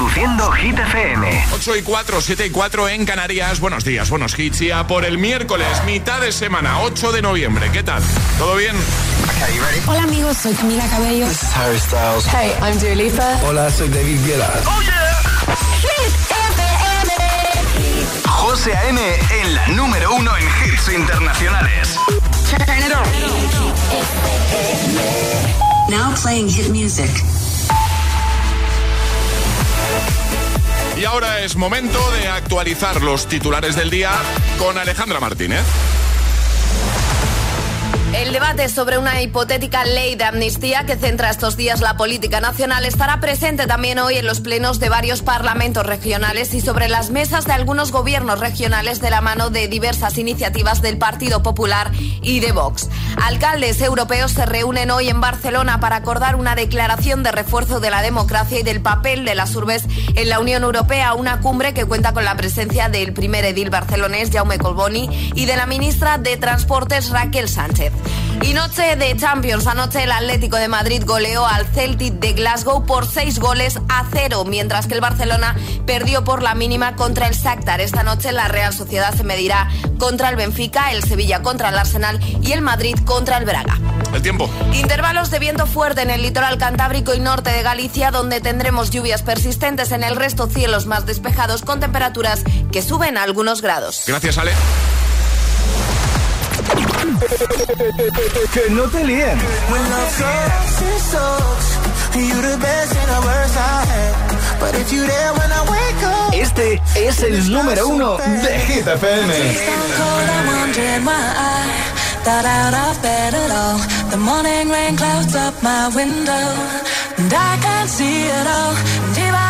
Reproduciendo Hit FM. 8 y 4, 7 y 4 en Canarias. Buenos días, buenos hits. Ya por el miércoles, mitad de semana, 8 de noviembre. ¿Qué tal? ¿Todo bien? Hola amigos, soy Camila Cabello. This is Harry Styles. Hey, I'm Dua Lipa. Hola, soy David Guetta. ¡Oh, yeah! Hit FM. José A.M. en la número uno en hits internacionales. Turn it on. Now playing hit music. Y ahora es momento de actualizar los titulares del día con Alejandra Martínez. El debate sobre una hipotética ley de amnistía que centra estos días la política nacional estará presente también hoy en los plenos de varios parlamentos regionales y sobre las mesas de algunos gobiernos regionales de la mano de diversas iniciativas del Partido Popular y de Vox. Alcaldes europeos se reúnen hoy en Barcelona para acordar una declaración de refuerzo de la democracia y del papel de las urbes en la Unión Europea, una cumbre que cuenta con la presencia del primer edil barcelonés Jaume Colboni y de la ministra de Transportes Raquel Sánchez. Y noche de Champions. Anoche el Atlético de Madrid goleó al Celtic de Glasgow por seis goles a cero, mientras que el Barcelona perdió por la mínima contra el Shakhtar. Esta noche la Real Sociedad se medirá contra el Benfica, el Sevilla contra el Arsenal y el Madrid contra el Braga. El tiempo. Intervalos de viento fuerte en el litoral cantábrico y norte de Galicia, donde tendremos lluvias persistentes en el resto cielos más despejados con temperaturas que suben a algunos grados. Gracias, Ale. Que no te líen. Este es el número uno de Hit FM. Got out of bed at all. The morning rain clouds up my window. And I can't see it all.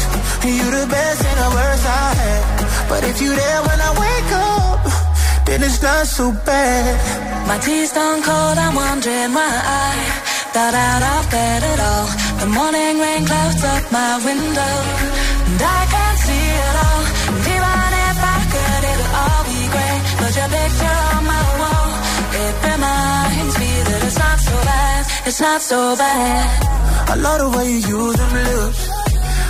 You the best and the worst I had. But if you there when I wake up, then it's not so bad. My tea's stone cold, I'm wondering why I got out of bed at all. The morning rain clouds up my window, and I can't see it all. And even if I could, it'll all be great. But your picture on my wall, it reminds me that it's not so bad. It's not so bad. I love the way you use them lips.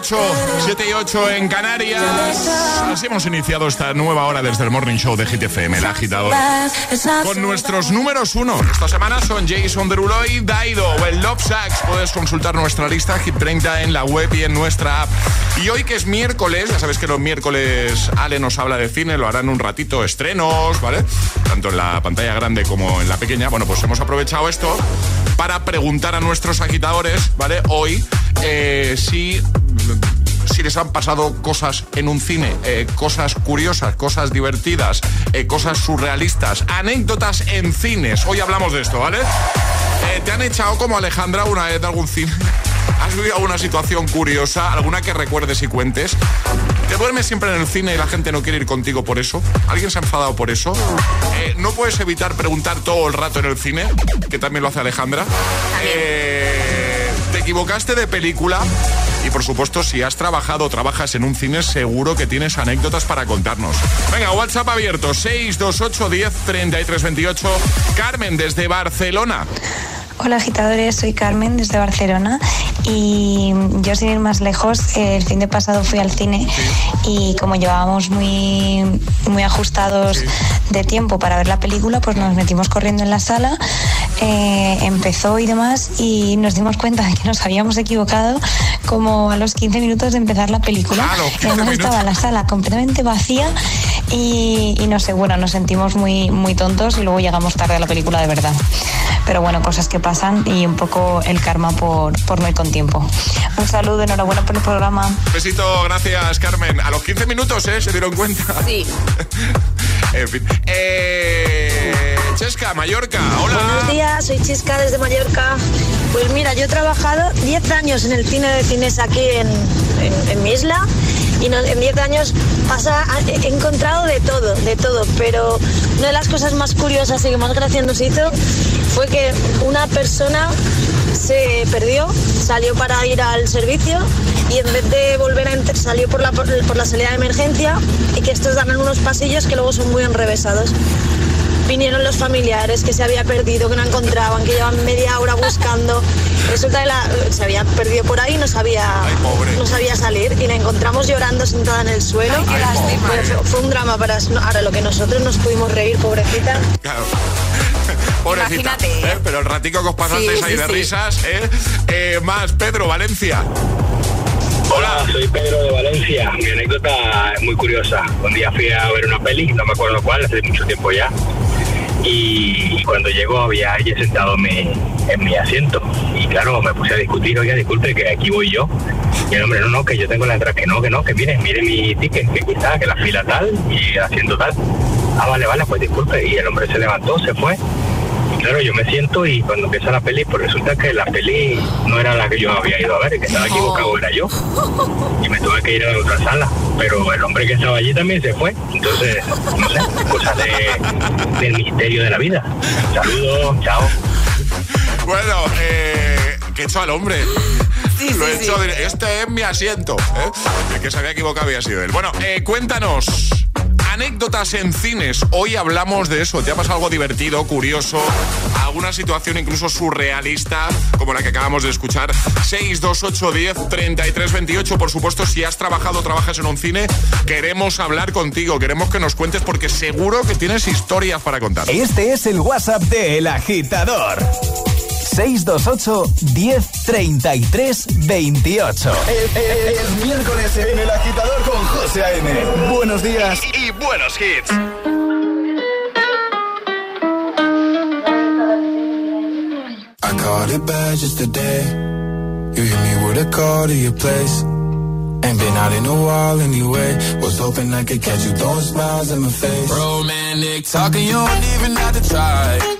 8 y 8, 7 y 8 en Canarias. Así hemos iniciado esta nueva hora desde el Morning Show de GTFM, el agitador. Con nuestros números uno. Esta semana son Jason Derulo y Daido o el Love Sax. Puedes consultar nuestra lista Hit 30 en la web y en nuestra app. Y hoy que es miércoles, ya sabes que los miércoles Ale nos habla de cine, lo harán un ratito estrenos, ¿vale? Tanto en la pantalla grande como en la pequeña. Bueno, pues hemos aprovechado esto para preguntar a nuestros agitadores, ¿vale? Hoy eh, si si les han pasado cosas en un cine, eh, cosas curiosas, cosas divertidas, eh, cosas surrealistas, anécdotas en cines. Hoy hablamos de esto, ¿vale? Eh, ¿Te han echado como Alejandra una vez de algún cine? ¿Has vivido alguna situación curiosa? ¿Alguna que recuerdes y cuentes? ¿Te duermes siempre en el cine y la gente no quiere ir contigo por eso? ¿Alguien se ha enfadado por eso? Eh, ¿No puedes evitar preguntar todo el rato en el cine? Que también lo hace Alejandra. Eh, ¿Te equivocaste de película? Por supuesto, si has trabajado o trabajas en un cine, seguro que tienes anécdotas para contarnos. Venga, WhatsApp abierto, 628 10 33 28. Carmen, desde Barcelona. Hola agitadores, soy Carmen desde Barcelona y yo sin ir más lejos, el fin de pasado fui al cine y como llevábamos muy, muy ajustados de tiempo para ver la película, pues nos metimos corriendo en la sala, eh, empezó y demás y nos dimos cuenta de que nos habíamos equivocado como a los 15 minutos de empezar la película. Ah, los 15 Además estaba la sala completamente vacía y, y no sé, bueno, nos sentimos muy, muy tontos y luego llegamos tarde a la película de verdad. Pero bueno, cosas que pasan y un poco el karma por, por no ir con tiempo. Un saludo, enhorabuena por el programa. Besito, gracias Carmen. A los 15 minutos, ¿eh? ¿Se dieron cuenta? Sí. en fin. Eh, Chesca, Mallorca, hola. Buenos días, soy Chisca desde Mallorca. Pues mira, yo he trabajado 10 años en el cine de cines aquí en, en- en mi isla y en 10 años pasa, he encontrado de todo, de todo, pero una de las cosas más curiosas y que más gracia nos hizo fue que una persona se perdió, salió para ir al servicio y en vez de volver a entrar salió por la, por la salida de emergencia y que estos dan en unos pasillos que luego son muy enrevesados. Vinieron los familiares que se había perdido, que no encontraban, que llevan media hora buscando. Resulta que la- se había perdido por ahí, no sabía, Ay, pobre. no sabía salir y la encontramos llorando sentada en el suelo. Ay, qué lástima. Fue, fue- fue un drama para ahora lo que nosotros nos pudimos reír, pobrecita. Claro. Pobrecita. Imagínate. ¿eh? Pero el ratico que os pasasteis Sí, ahí sí, de sí. risas, ¿eh? Eh, Más, Pedro, Valencia. Hola, soy Pedro de Valencia. Mi anécdota es muy curiosa. Un día fui a ver una peli, no me acuerdo cuál, hace mucho tiempo ya. Y cuando llegó había alguien sentado en mi, en mi asiento. Y claro, me puse a discutir, oiga, disculpe, que aquí voy yo. Y el hombre, no, no, que yo tengo la entrada, que no, que no, que mire, mire mi ticket, que quizá, que la fila tal y el asiento tal. Ah, vale, vale, pues disculpe. Y el hombre se levantó, se fue. Claro, yo me siento y cuando empieza la peli, pues resulta que la peli no era la que yo había ido a ver, el que estaba equivocado era yo. Y me tuve que ir a la otra sala. Pero el hombre que estaba allí también se fue. Entonces, no sé, cosas de, del misterio de la vida. Saludos, chao. Bueno, eh, ¿qué he hecho al hombre? Sí, Lo sí, he sí. hecho de- Este es mi asiento. ¿eh? El que se había equivocado había sido él. Bueno, eh, cuéntanos. Anécdotas en cines. Hoy hablamos de eso. ¿Te ha pasado algo divertido, curioso? ¿Alguna situación incluso surrealista como la que acabamos de escuchar? 628 10 33 28. Por supuesto, si has trabajado o trabajas en un cine, queremos hablar contigo. Queremos que nos cuentes porque seguro que tienes historias para contar. Este es el WhatsApp de El Agitador. 628 1033 28. Es miércoles en El Agitador con José A.M. Buenos días. Y buenos hits. I caught it bad just today. You hit me with a call to your place. Ain't been out in a while anyway. Was hoping I could catch you throwing smiles in my face. Romantic talking, you don't even have to try.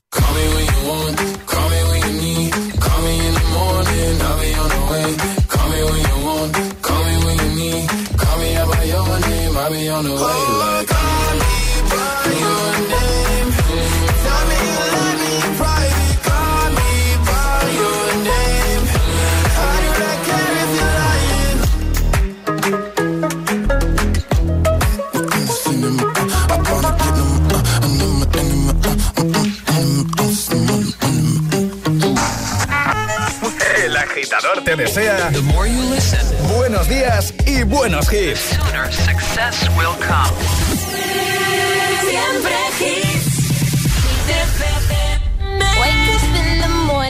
Name, I'll be on the way. Agitador te desea buenos días y buenos hits. success will come. Siempre hits.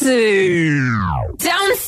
Don't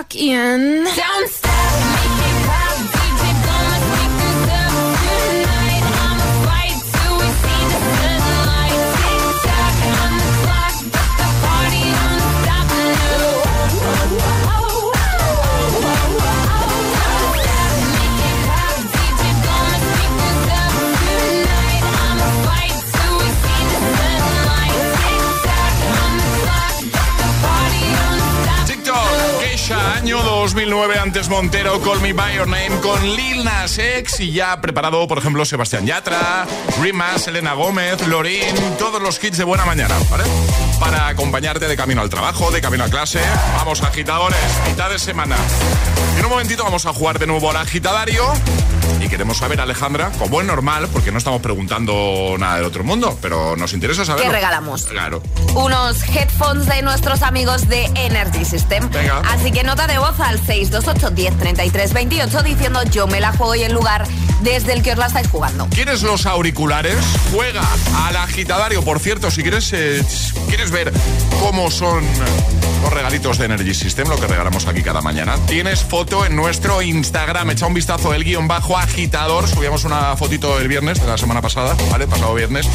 walk in. Don't Call Me By Your Name con Lil Nas X y ya preparado, por ejemplo, Sebastián Yatra, Rima, Selena Gómez, Lorin, todos los kits de buena mañana. Para acompañarte de camino al trabajo, de camino a clase. Vamos, agitadores, mitad de semana. En un momentito vamos a jugar de nuevo al agitadario y queremos saber, Alejandra, como es normal, porque no estamos preguntando nada del otro mundo, pero nos interesa saber. ¿Qué regalamos? Claro. Unos headphones de nuestros amigos de Energy System. Venga. Así que nota de voz al 628 10 33 28 diciendo yo me la juego y el lugar desde el que os la estáis jugando. ¿Quieres los auriculares? Juega al agitadario. Por cierto, si quieres, eh, quieres ver cómo son los regalitos de Energy System, lo que regalamos aquí cada mañana, tienes foto en nuestro Instagram. Echa un vistazo el guion bajo agitador. Subíamos una fotito el viernes de la semana pasada, ¿vale? Pasado viernes.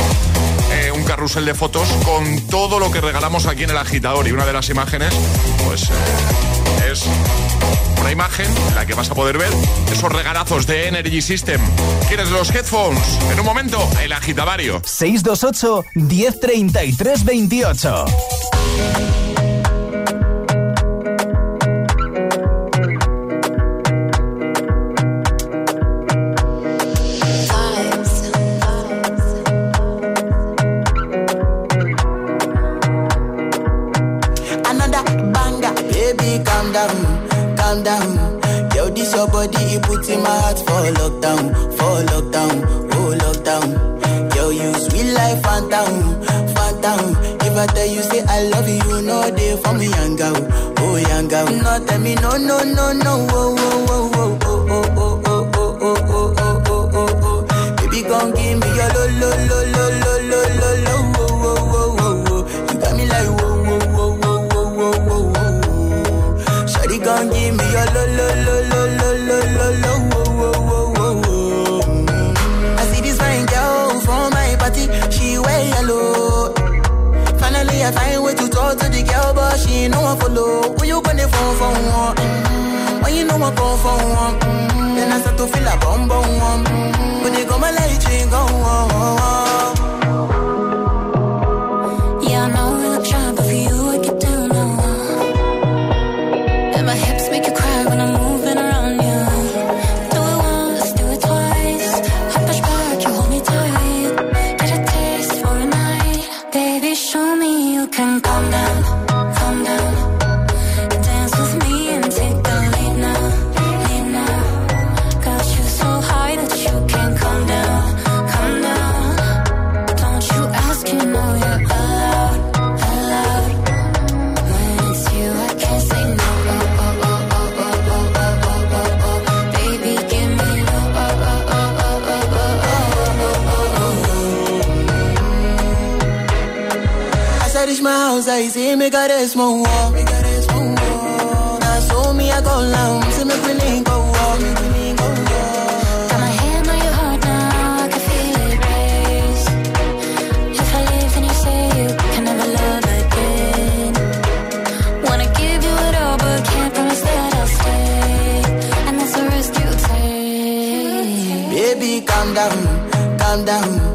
Eh, un carrusel de fotos con todo lo que regalamos aquí en el agitador. Y una de las imágenes, pues. eh, Es una imagen en la que vas a poder ver esos regalazos de Energy System. ¿Quieres los headphones? En un momento, el agitavario. 628 1033 28 puts in my heart for lockdown, for lockdown, oh lockdown. Yo, you sweet life, phantom, phantom. If I tell you say I love you, you know they for me, young girl, oh young girl. No, tell me no, no, no, no, oh, oh, oh, oh, oh, oh, oh, oh, oh, oh, oh, oh, oh, oh, oh. Baby, gon' give me lo, lo, lo, lo, lo, Come for one, mm-hmm. then I start to feel a bum bum one. Me got a small wall. Me got a small wall. Now so me I go down, see me feeling go walk. Got my hand on your heart now, I can feel it race. If I leave, then you say you can never love again. Wanna give you it all, but can't promise that I'll stay. And that's a risk you take. Baby, calm down, calm down.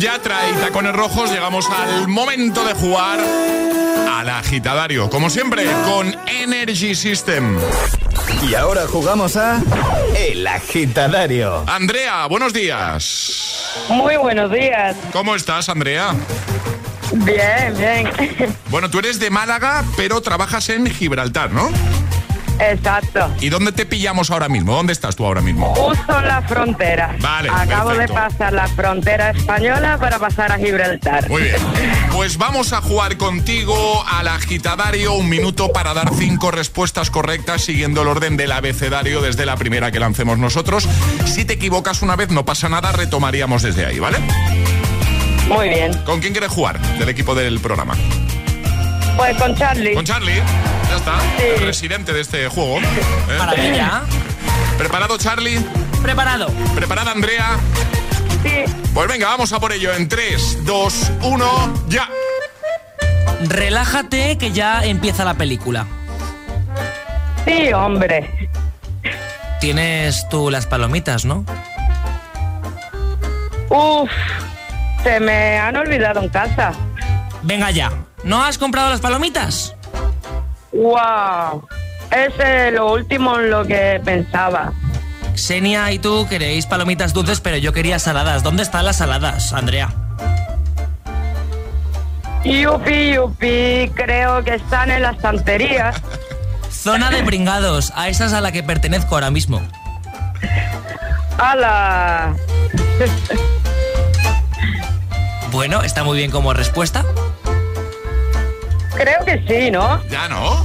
Yatra y tacones rojos llegamos al momento de jugar al agitadario. Como siempre, con Energy System. Y ahora jugamos a El Agitadario. Andrea, buenos días. Muy buenos días. ¿Cómo estás, Andrea? Bien, bien. Bueno, tú eres de Málaga, pero trabajas en Gibraltar, ¿no? Exacto. ¿Y dónde te pillamos ahora mismo? ¿Dónde estás tú ahora mismo? Justo en la frontera. Vale, Acabo perfecto. de pasar la frontera española para pasar a Gibraltar. Muy bien. Pues vamos a jugar contigo al agitadario un minuto para dar cinco respuestas correctas siguiendo el orden del abecedario desde la primera que lancemos nosotros. Si te equivocas una vez no pasa nada, retomaríamos desde ahí, ¿vale? Muy bien. ¿Con quién quieres jugar del equipo del programa? Pues con Charlie. Con Charlie. Ya está. El residente de este juego. ¿eh? Maravilla. ¿Preparado, Charlie? Preparado. ¿Preparada, Andrea? Sí. Pues venga, vamos a por ello en 3, 2, 1, ya. Relájate que ya empieza la película. Sí, hombre. Tienes tú las palomitas, ¿no? Uf, se me han olvidado en casa. Venga ya. ¿No has comprado las palomitas? Wow. Es eh, lo último en lo que pensaba. Xenia y tú queréis palomitas dulces, pero yo quería saladas. ¿Dónde están las saladas, Andrea? Yupi, yupi, creo que están en la estantería. Zona de pringados. A esa es a la que pertenezco ahora mismo. ¡Hala! Bueno, está muy bien como respuesta. Creo que sí, ¿no? Ya no.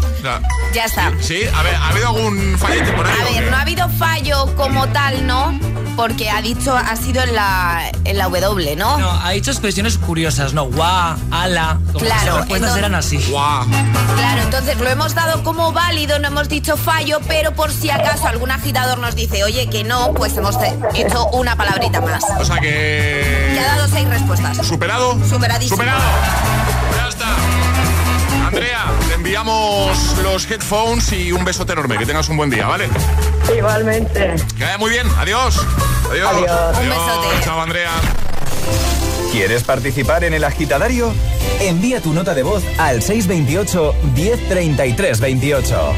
Ya está. sí, a ver, ¿ha habido algún fallete por ahí? A ver, no ha habido fallo como tal, ¿no? Porque ha dicho, ha sido en la, en la W, ¿no? No, ha dicho expresiones curiosas, ¿no? Guau, ala. Claro, las respuestas entonces- eran así. Guau. Claro, entonces lo hemos dado como válido, no hemos dicho fallo, pero por si acaso algún agitador nos dice, oye, que no, pues hemos hecho una palabrita más. O sea que... Que ha dado seis respuestas. ¿Superado? Superadísimo. Superado. Andrea, te enviamos los headphones y un besote enorme. Que tengas un buen día, ¿vale? Igualmente. Que vaya muy bien. Adiós. Adiós. Adiós. Un besote. Chao, Andrea. ¿Quieres participar en el agitadario? Envía tu nota de voz al 628 1033 28.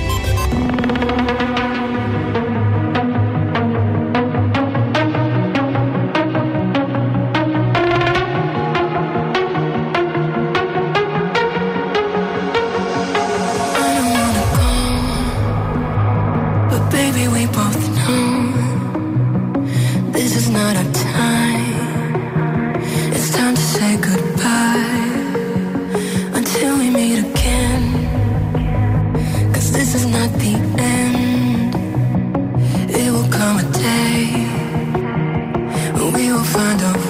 you'll find a way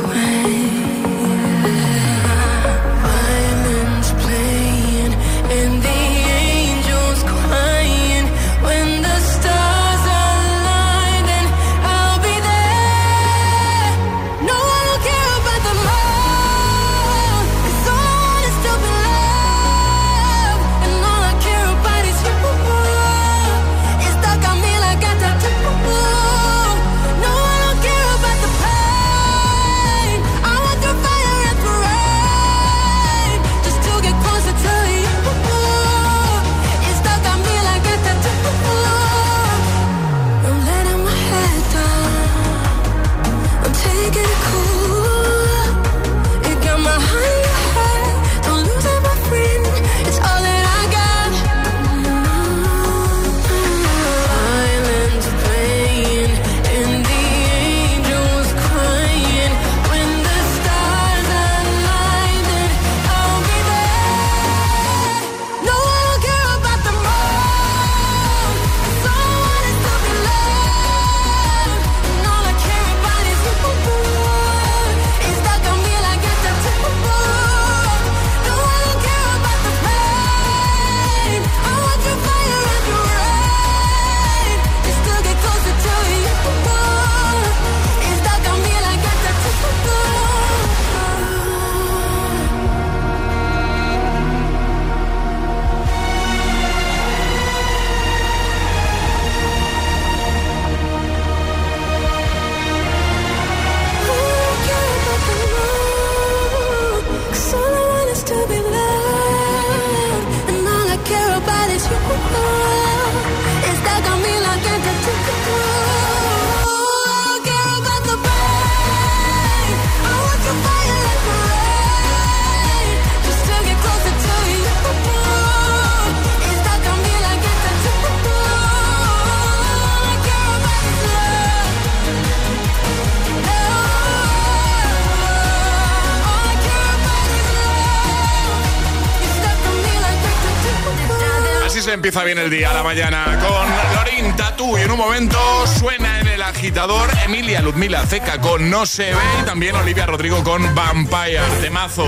empieza bien el día, la mañana, con Lorin Tatu y en un momento suena en el agitador Emilia Ludmila Ceca con No se ve y también Olivia Rodrigo con Vampire de mazos.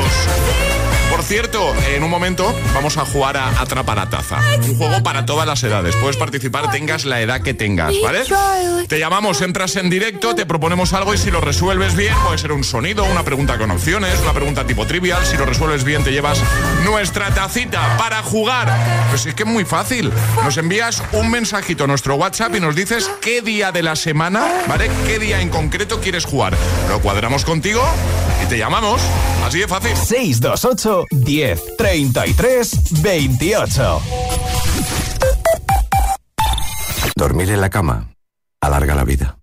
Por cierto, en un momento vamos a jugar a Atrapa la Taza. Un juego para todas las edades. Puedes participar, tengas la edad que tengas, ¿vale? Te llamamos, entras en directo, te proponemos algo y si lo resuelves bien, puede ser un sonido, una pregunta con opciones, una pregunta tipo trivial. Si lo resuelves bien, te llevas nuestra tacita para jugar. Pues es que es muy fácil. Nos envías un mensajito a nuestro WhatsApp y nos dices qué día de la semana, ¿vale? ¿Qué día en concreto quieres jugar? Lo cuadramos contigo y te llamamos. Así de fácil. 628 10 33 28. Dormir en la cama alarga la vida.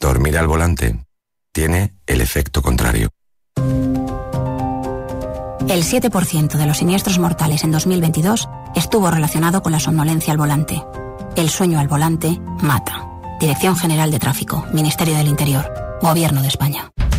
Dormir al volante tiene el efecto contrario. El 7% de los siniestros mortales en 2022 estuvo relacionado con la somnolencia al volante. El sueño al volante mata. Dirección General de Tráfico, Ministerio del Interior, Gobierno de España.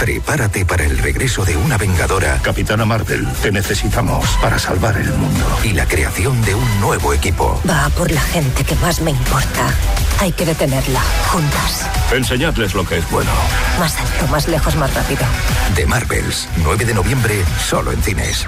Prepárate para el regreso de una vengadora. Capitana Marvel, te necesitamos para salvar el mundo. Y la creación de un nuevo equipo. Va por la gente que más me importa. Hay que detenerla, juntas. Enseñadles lo que es bueno. Más alto, más lejos, más rápido. The Marvels, 9 de noviembre, solo en cines.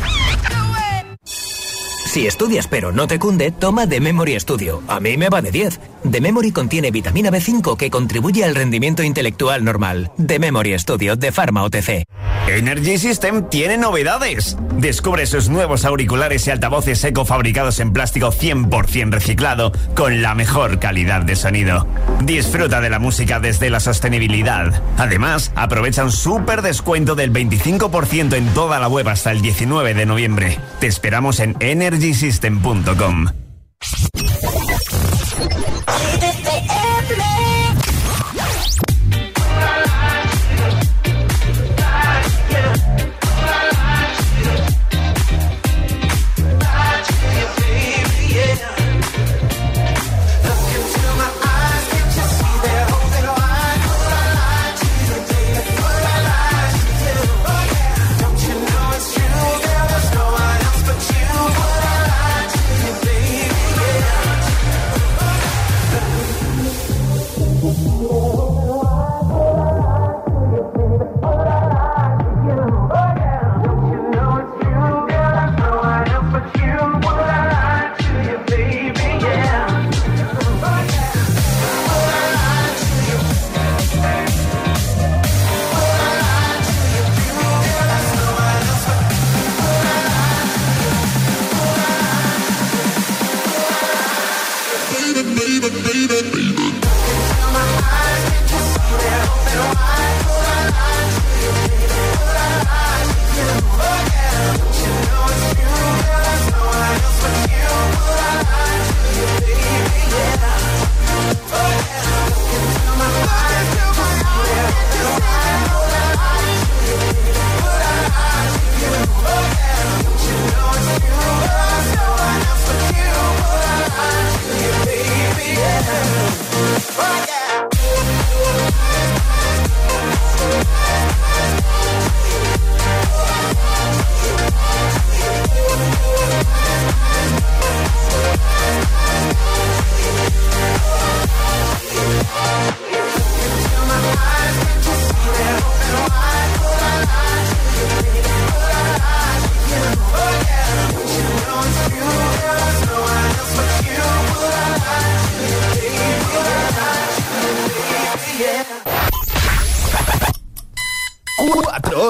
Si estudias pero no te cunde, toma The Memory Studio. A mí me va de 10. The Memory contiene vitamina B5 que contribuye al rendimiento intelectual normal. The Memory Studio de Pharma OTC. Energy System tiene novedades. Descubre sus nuevos auriculares y altavoces eco fabricados en plástico 100% reciclado con la mejor calidad de sonido. Disfruta de la música desde la sostenibilidad. Además, aprovecha un súper descuento del 25% en toda la web hasta el 19 de noviembre. Te esperamos en energysystem.com.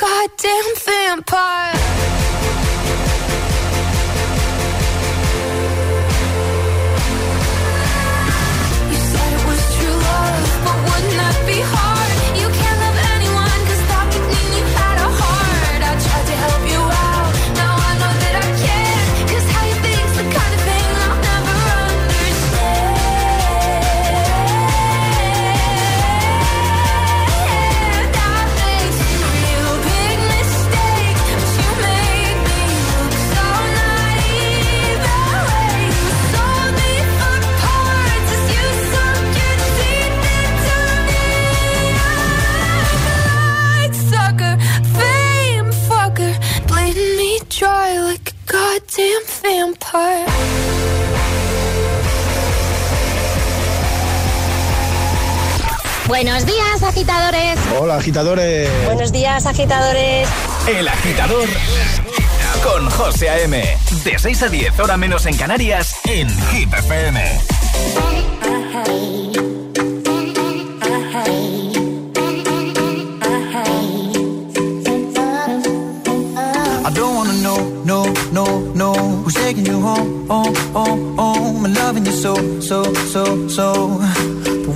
goddamn vampire. Buenos días, agitadores. Hola, agitadores. Buenos días, agitadores. El agitador con José A.M. De 6 a 10, hora menos en Canarias, en Hit FM. I don't wanna know, no, no, no Who's taking you home, home, home, home And loving you so, so, so, so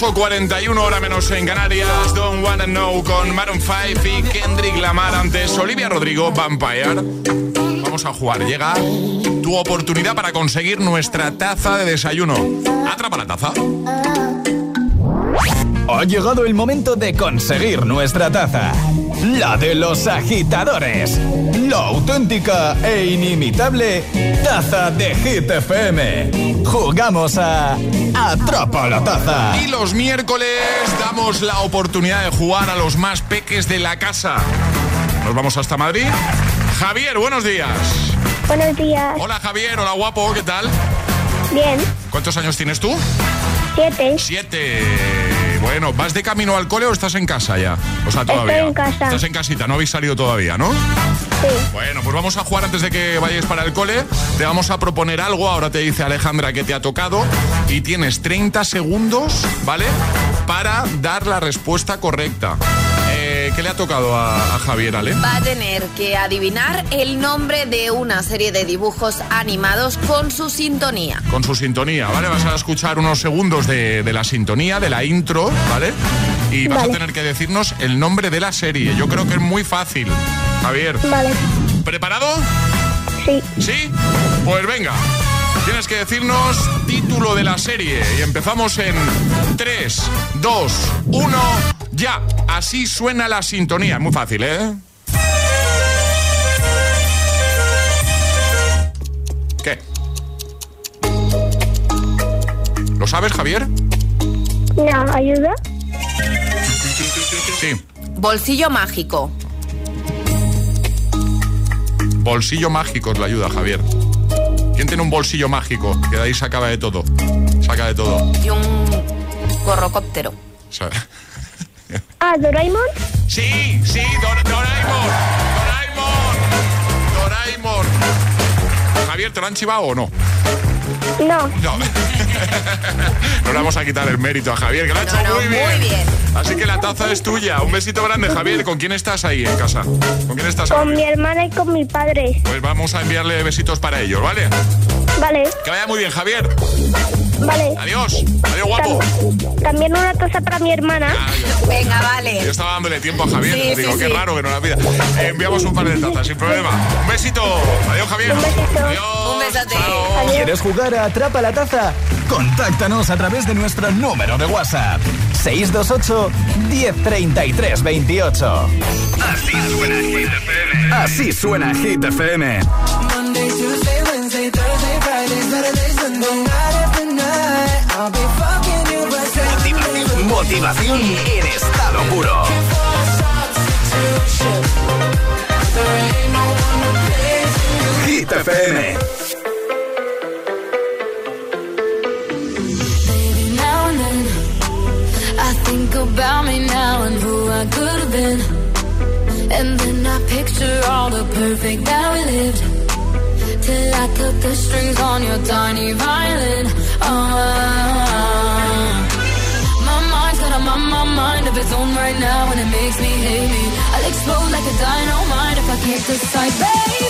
8.41 hora menos en Canarias. Don't Wanna Know con Maroon 5 y Kendrick Lamar antes Olivia Rodrigo Vampire. Vamos a jugar. Llega tu oportunidad para conseguir nuestra taza de desayuno. Atrapa la taza. Ha llegado el momento de conseguir nuestra taza. La de los agitadores. La auténtica e inimitable taza de Hit FM. Jugamos a Atrapa la taza. Y los miércoles damos la oportunidad de jugar a los más peques de la casa. Nos vamos hasta Madrid. Javier, buenos días. Buenos días. Hola Javier, hola guapo, ¿qué tal? Bien. ¿Cuántos años tienes tú? Siete. Siete. Bueno, ¿vas de camino al cole o estás en casa ya? O sea, todavía. Estoy en casa. Estás en casita, no habéis salido todavía, ¿no? Sí. Bueno, pues vamos a jugar antes de que vayáis para el cole. Te vamos a proponer algo. Ahora te dice Alejandra que te ha tocado. Y tienes 30 segundos, ¿vale? Para dar la respuesta correcta. Eh, ¿Qué le ha tocado a, a Javier, Ale? Va a tener que adivinar el nombre de una serie de dibujos animados con su sintonía. Con su sintonía, ¿vale? Vas a escuchar unos segundos de, de la sintonía, de la intro, ¿vale? Y vas Vale. a tener que decirnos el nombre de la serie. Yo creo que es muy fácil. Javier. Vale. ¿Preparado? Sí. ¿Sí? Pues venga. Tienes que decirnos título de la serie. Y empezamos en 3, 2, 1, ya. Así suena la sintonía. Muy fácil, ¿eh? ¿Qué? ¿Lo sabes, Javier? No, ayuda. Sí. Bolsillo mágico. Bolsillo mágico es la ayuda, Javier. ¿Quién tiene un bolsillo mágico? Que de ahí se acaba de todo. Saca de todo. Y un corrocóptero. O sea, Ah, Doraemon. Sí, sí, Dor- Doraemon. Doraemon. Doraemon. Javier, ¿te lo han chivado o no? No. No. no le vamos a quitar el mérito a Javier, que lo ha hecho no, muy, bien. muy bien. Así que la taza es tuya. Un besito grande, Javier. ¿Con quién estás ahí en casa? ¿Con quién estás Con mi hermana y con mi padre. Pues vamos a enviarle besitos para ellos, ¿vale? Vale. Que vaya muy bien, Javier. Vale. Adiós. Adiós, guapo. También una taza para mi hermana. Venga, vale. Yo estaba dándole tiempo a Javier. Sí, Digo, sí, qué sí. raro que no la pida. Eh, enviamos un par de tazas, sin problema. Un besito. Adiós, Javier. Adiós. Un besote. ¿Quieres jugar a Atrapa la Taza? Contáctanos a través de nuestro número de WhatsApp. 628 1033 28. Así suena Hit FM. Así suena Hit FM. Monday, Tuesday, Wednesday, Thursday, Friday, Saturday, Sunday, Motivación, motivación en estado puro. Hit FM. Think about me now and who I could have been. And then I picture all the perfect that we lived. Till I cut the strings on your tiny violin. I don't mind if I kiss the side, baby.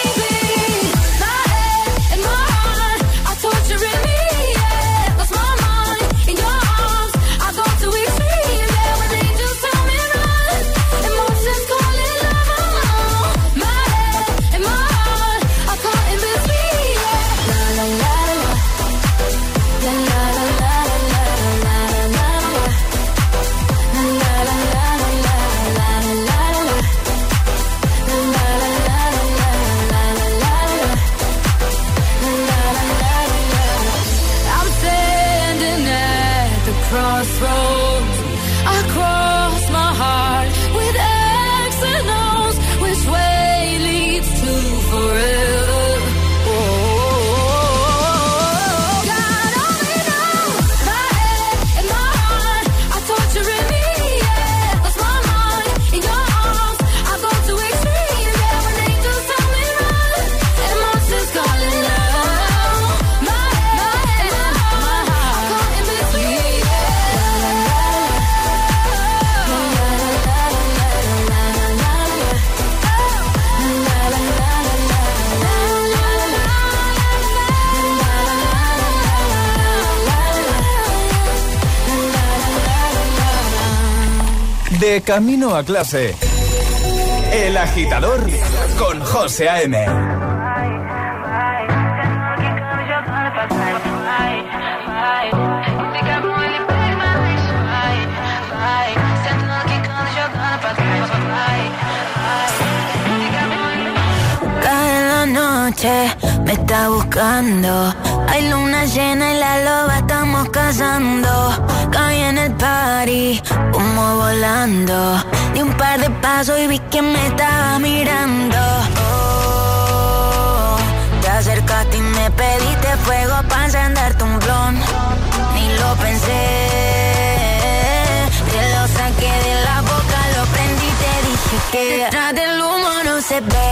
Camino a clase. El agitador con José A.M. Cae la noche, me está buscando. Hay luna llena y la loba estamos cazando. Caí en el party, humo volando. Di un par de pasos y vi que me estaba mirando. Oh, te acercaste y me pediste fuego para encenderte un blon. Ni lo pensé, te lo saqué de la boca, lo prendí y te dije que detrás del humo no se ve,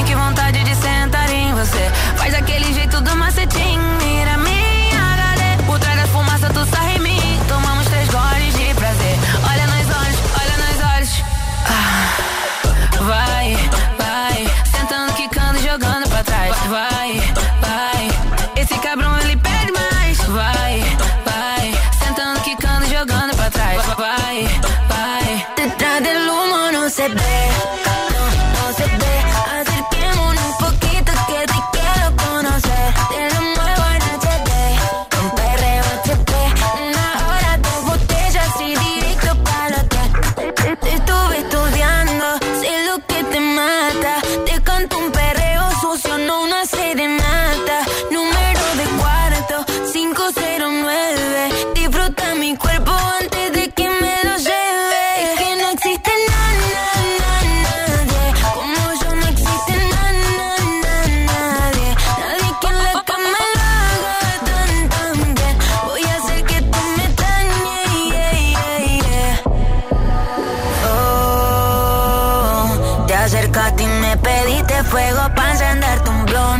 fuego para encenderte un blon.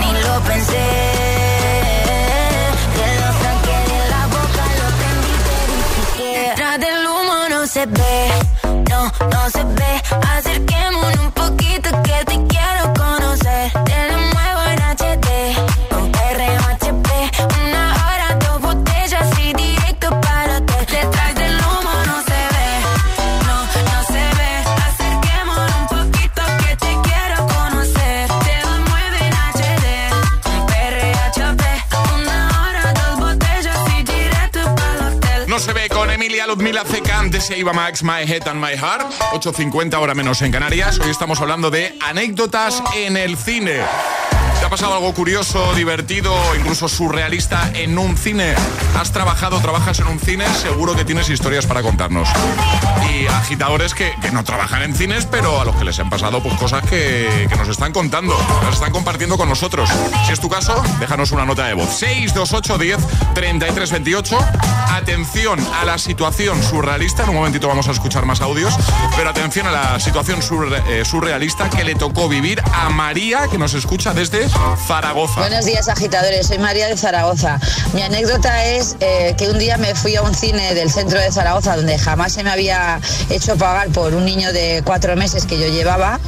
Ni lo pensé. Te lo saqué de la boca, lo prendí, te dije que detrás del humo no se ve, no, no se ve. Ludmila Ceca, antes se iba Max, My Head and My Heart, 8.50 hora menos en Canarias. Hoy estamos hablando de anécdotas en el cine. ¿Te ha pasado algo curioso, divertido, incluso surrealista en un cine? ¿Has trabajado, trabajas en un cine? Seguro que tienes historias para contarnos. Agitadores que, no trabajan en cines, pero a los que les han pasado pues, cosas que, que nos están contando, nos están compartiendo con nosotros. Si es tu caso, déjanos una nota de voz. 628 10 33 28. Atención a la situación surrealista. En un momentito vamos a escuchar más audios. Pero atención a la situación eh, surrealista que le tocó vivir a María, que nos escucha desde Zaragoza. Buenos días, agitadores. Soy María de Zaragoza. Mi anécdota es eh, que un día me fui a un cine del centro de Zaragoza donde jamás se me había hecho pagar por un niño de cuatro meses que yo llevaba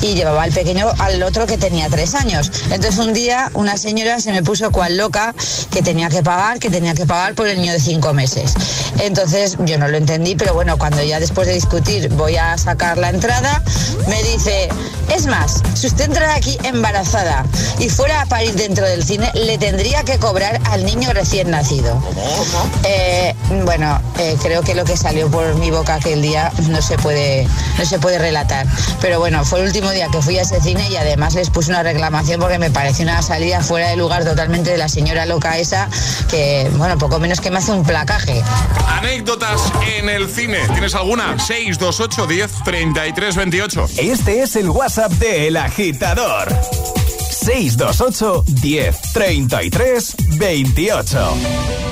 y llevaba al pequeño al otro que tenía tres años. Entonces un día una señora se me puso cual loca que tenía que pagar, que tenía que pagar por el niño de cinco meses. Entonces yo no lo entendí, pero bueno, cuando ya después de discutir voy a sacar la entrada, me dice, es más, si usted entra aquí embarazada y fuera a parir dentro del cine, le tendría que cobrar al niño recién nacido. Eh, bueno, eh, creo que lo que salió por mi boca aquel día no se puede, no se puede relatar. Pero bueno, fue el último día que fui a ese cine y además les puse una reclamación porque me pareció una salida fuera de lugar totalmente de la señora loca esa que, bueno, poco menos que me hace un placaje. Anécdotas en el cine. ¿Tienes alguna? 628 10 33 28. Este es el WhatsApp de El Agitador. 628 10 33 28.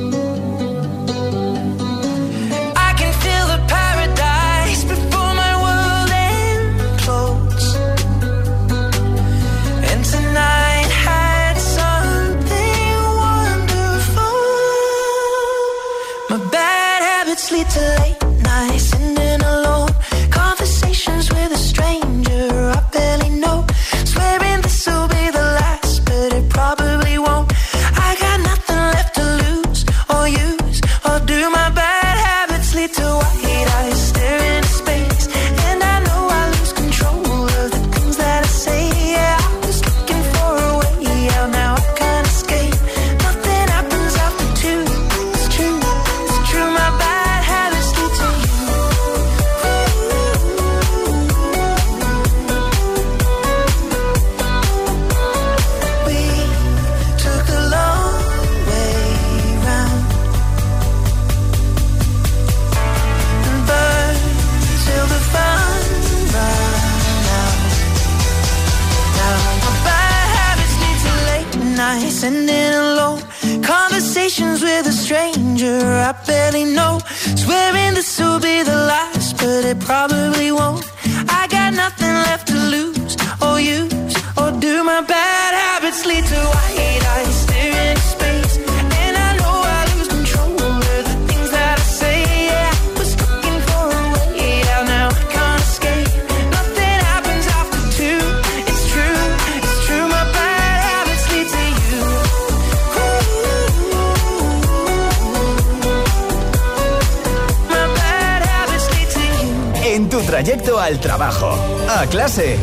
Clase.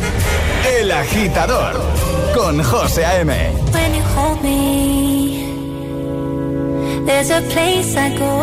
El agitador con José A.M. There's a place I go.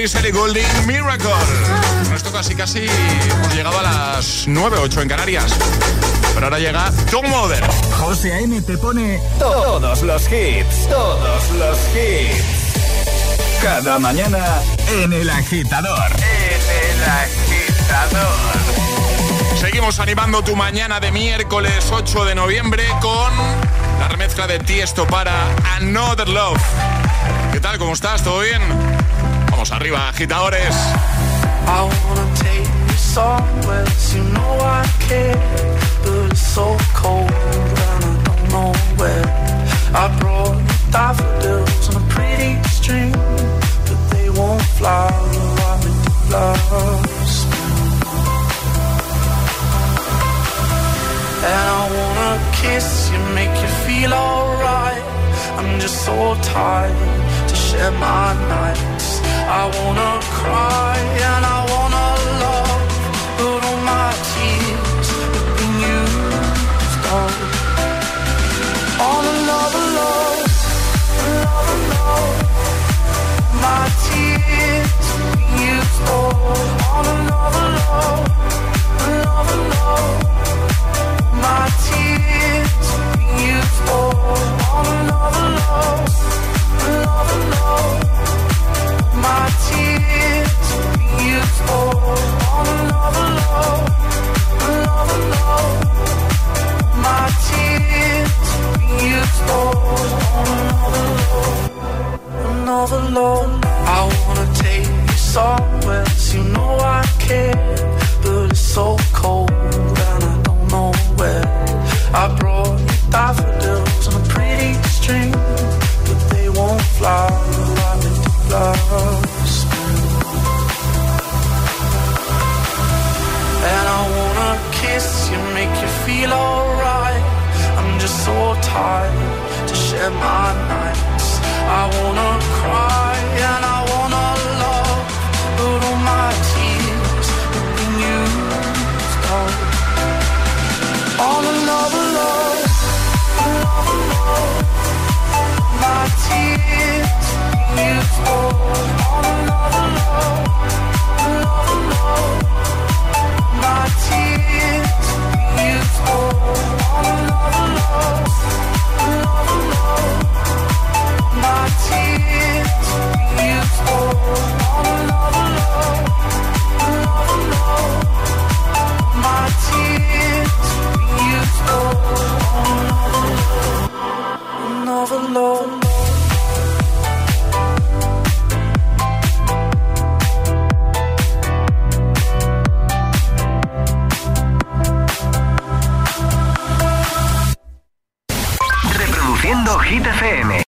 Harris, Ellie Goulding, Miracle. Esto casi casi hemos llegado a las 9, 8 en Canarias. Pero ahora llega Tom Mother. José A.M. te pone todos los hits, todos los hits. Cada mañana en el agitador. En el agitador. Seguimos animando tu mañana de miércoles 8 de noviembre con la remezcla de Tiesto para Another Love. ¿Qué tal? ¿Cómo estás? ¿Todo bien? Arriba, agitadores. And I wanna kiss you, make you feel alright. I'm just so tired to share my nights. I wanna cry and I wanna but all my tears have been used up. Another love, love. My tears have been used up. Another love, love. My tears have been used up. Another love,